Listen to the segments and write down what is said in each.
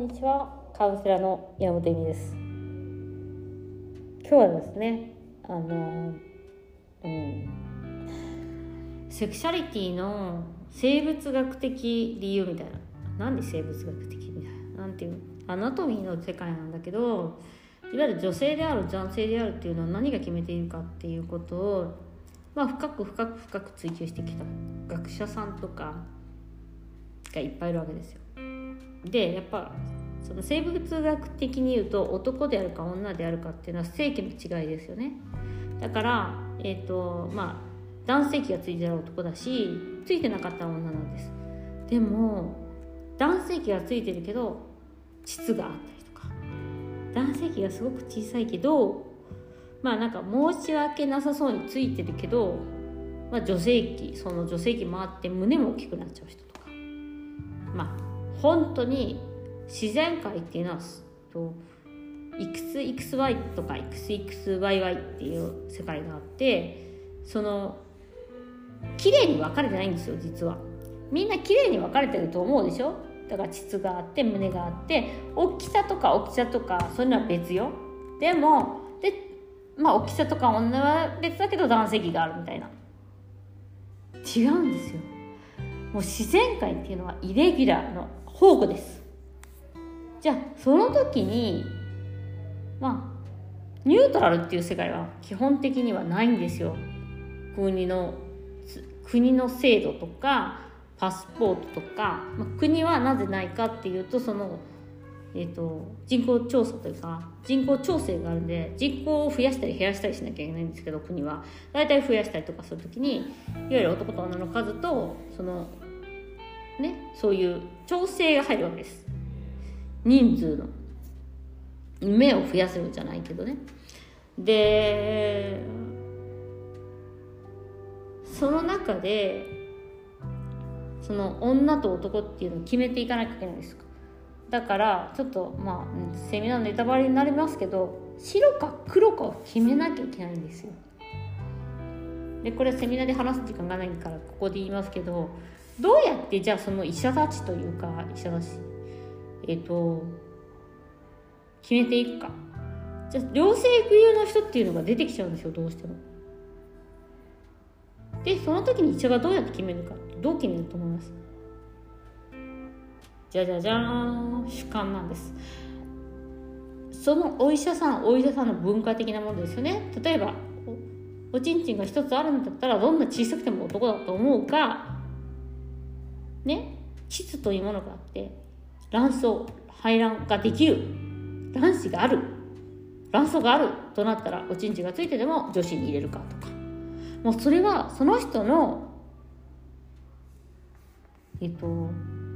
んにちは。カウンセラーの山本恵美です。今日はですねあのうんセクシャリティの生物学的理由みたいな。なんで生物学的みたいな？なんていうアナトミーの世界なんだけどいわゆる女性である男性であるっていうのは何が決めているかっていうことを、まあ、深く深く深く追求してきた。学者さんとかがいっぱいいるわけですよ。でやっぱその生物学的に言うと男であるか女であるかっていうのは性器の違いですよね。だからえっ、ー、とまあ男性器がついてる男だしついてなかった女なんです。でも男性器がついてるけど膣があったりとか。男性器がすごく小さいけどまあなんか申し訳なさそうについてるけど、まあ、女性器その女性器回って胸も大きくなっちゃう人とか。まあ本当に自然界っていうのはと XXY とか XXYY っていう世界があってその綺麗に分かれてないんですよ実は。みんな綺麗に分かれてると思うでしょ？だから膣があって胸があって大きさとか大きさとかそういうのは別よ。でもでまあ大きさとか女は別だけど男性器があるみたいな。違うんですよ。もう自然界っていうのはイレギュラーの宝庫です。じゃあその時にまあニュートラルっていう世界は基本的にはないんですよ。国の国の制度とかパスポートとか、まあ、国はなぜないかっていうとその、えーと、人口調査というか人口調整があるんで人口を増やしたり減らしたりしなきゃいけないんですけど国は。大体増やしたりとかする時にいわゆる男と女の数とそのねそういう調整が入るわけです。人数の。目を増やせるじゃないけどね。でその中でその女と男っていうのを決めていかなきゃいけないですだからちょっとまあセミナーのネタバレになりますけど白か黒かを決めなきゃいけないんですよ。でこれはセミナーで話す時間がないからここで言いますけどどうやってじゃあその医者たちというか医者たちえっ、と決めていくか。じゃあ両性具有の人っていうのが出てきちゃうんですよどうしても。でその時に医者がどうやって決めるか。どう決めると思います？じゃじゃじゃーん。主観なんです。そのお医者さんお医者さんの文化的なものですよね。例えばおちんちんが一つあるんだったらどんな小さくても男だと思うか。ね？膣というものがあって。卵巣排卵ができる卵子がある卵巣があるとなったらおちんちがついてでも女子に入れるかとかもうそれはその人のえっと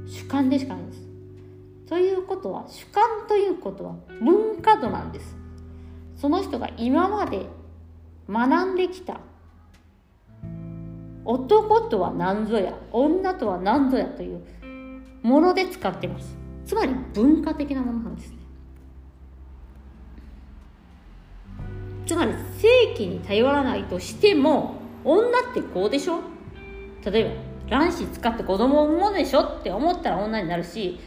主観でしかないです。ということは主観ということは文化度なんです。その人が今まで学んできた男とは何ぞや女とは何ぞやというもので使ってますつまり文化的なものなんですね。つまり正規に頼らないとしても女ってこうでしょ？例えば卵子使って子供を産むでしょって思ったら女になるし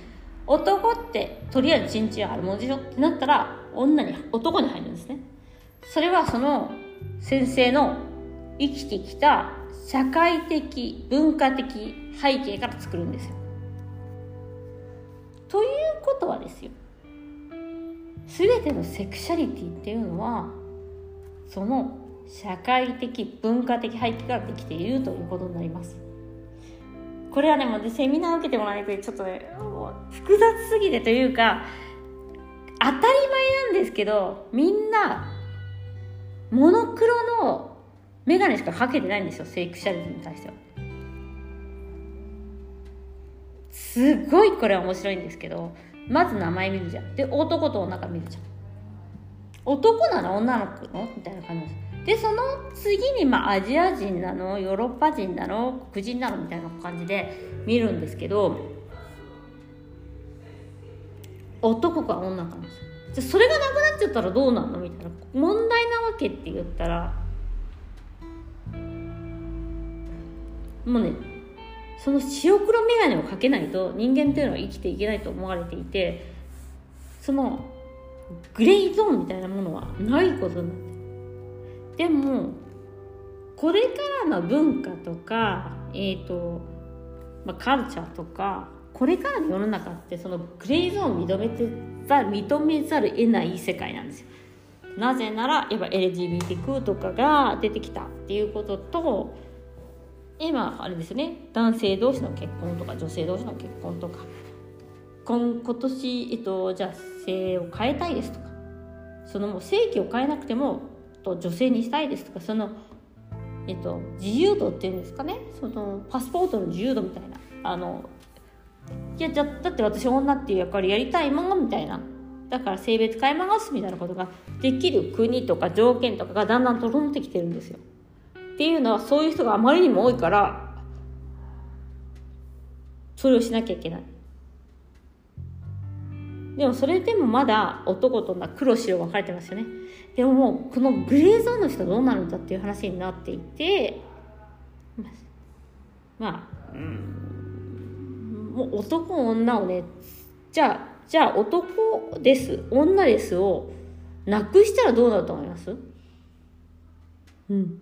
男ってとりあえずチンチンあるものでしょってなったら女に男に入るんですね。それはその先生の生きてきた社会的文化的背景から作るんですよ。ということはですよ全てのセクシャリティっていうのはその社会的文化的背景からできているということになります。これはねもうセミナーを受けてもらわないとちょっとね複雑すぎてというか当たり前なんですけどみんなモノクロの眼鏡しかかけてないんですよセクシャリティに対してはすごいこれ面白いんですけどまず名前見るじゃん。で男と女が見るじゃん。男なの女の子のみたいな感じ。ですでその次にまあアジア人なのヨーロッパ人なの黒人なのみたいな感じで見るんですけど男か女かなんですじゃそれがなくなっちゃったらどうなの？みたいな。問題なわけって言ったらもうねその白黒眼鏡をかけないと人間というのは生きていけないと思われていてそのグレーゾーンみたいなものはないことになってでもこれからの文化とかえっ、ー、と、まあ、カルチャーとかこれからの世の中ってそのグレーゾーンを認めてざ認めざる得ない世界なんですよ。なぜならやっぱ LGBTQ とかが出てきたっていうことと今あれですね。男性同士の結婚とか女性同士の結婚とか。今今年、えっと、じゃあ性を変えたいですとか。そのもう性器を変えなくてもと女性にしたいですとか。その、えっと、自由度っていうんですかね。そのパスポートの自由度みたいな。あのいやじゃだって私女っていう役割やりたいもんみたいな。だから性別変えますみたいなことができる国とか条件とかがだんだん整ってきてるんですよ。っていうのはそういう人があまりにも多いからそれをしなきゃいけない。でもそれでもまだ男と女黒白分かれてますよね。でももうこのグレーゾーンの人どうなるんだっていう話になっていてまあ、うんもう男女をねじゃあじゃあ男です女ですをなくしたらどうなると思います？うん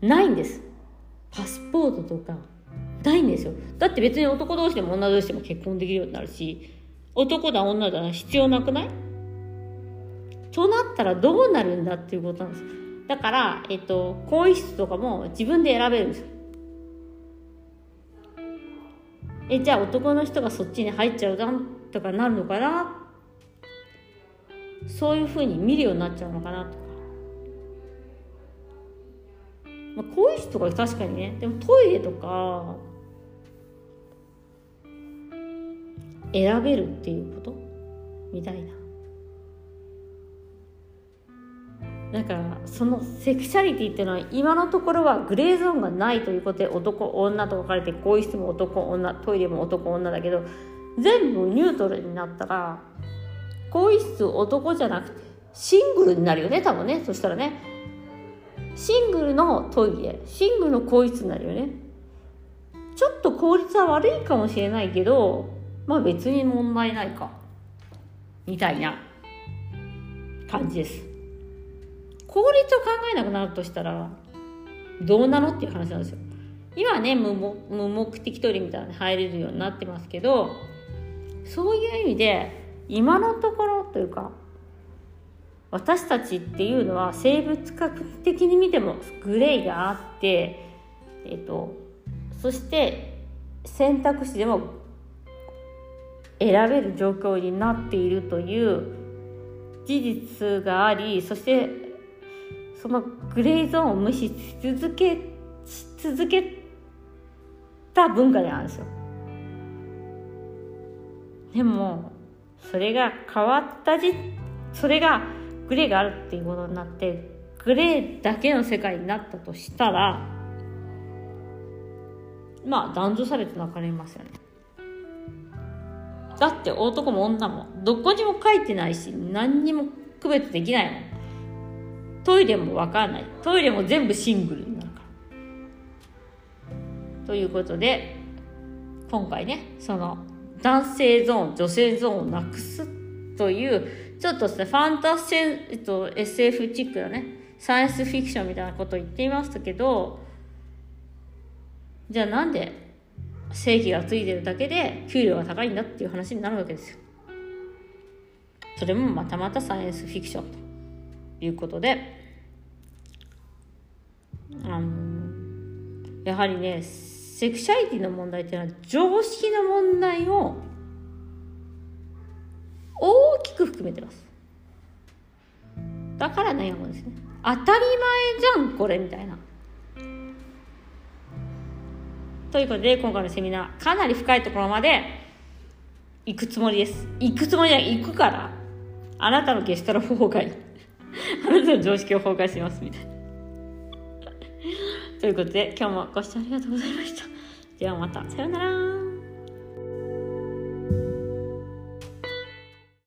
ないんです。パスポートとかないんですよ。だって別に男同士でも女同士でも結婚できるようになるし男だ女だ必要なくない？となったらどうなるんだっていうことなんです。だから、えっと、更衣室とかも自分で選べるんですよ。えじゃあ男の人がそっちに入っちゃうだんとかなるのかな？そういうふうに見るようになっちゃうのかなと。まあ、更衣室とか確かにねでもトイレとか選べるっていうこと？みたいな。だからそのセクシャリティっていうのは今のところはグレーゾーンがないということで男女と分かれて更衣室も男女トイレも男女だけど全部ニュートラルになったら更衣室男じゃなくてシングルになるよね多分ね。そしたらね。シングルのトイレシングルの更衣室になるよね。ちょっと効率は悪いかもしれないけどまあ別に問題ないか。みたいな感じです。効率を考えなくなるとしたらどうなのっていう話なんですよ。今ね無目的トイレみたいに入れるようになってますけどそういう意味で今のところというか私たちっていうのは生物学的に見てもグレーがあって、えっと、そして選択肢でも選べる状況になっているという事実がありそしてそのグレーゾーンを無視し続け続けた文化であるんですよ。でもそれが変わったじそれがグレーがあるっていうことになってグレーだけの世界になったとしたらまあ男女差別なかれますよねだって男も女もどこにも書いてないし何にも区別できないもん。トイレも分かんない。トイレも全部シングルになるから。ということで今回ねその男性ゾーン女性ゾーンをなくすというちょっとですねファンタスセ、えっと、SF チックなねサイエンスフィクションみたいなことを言っていましたけどじゃあなんで正規がついてるだけで給料が高いんだっていう話になるわけですよ。それもまたまたサイエンスフィクションということであのやはりねセクシャリティの問題っていうのは常識の問題をく含めてますだから悩むんですね当たり前じゃんこれみたいなということで今回のセミナーかなり深いところまで行くつもりです行くつもりは行くからあなたのゲストラ崩壊あなたの常識を崩壊しますみたいなということで今日もご視聴ありがとうございました。ではまた。さようなら。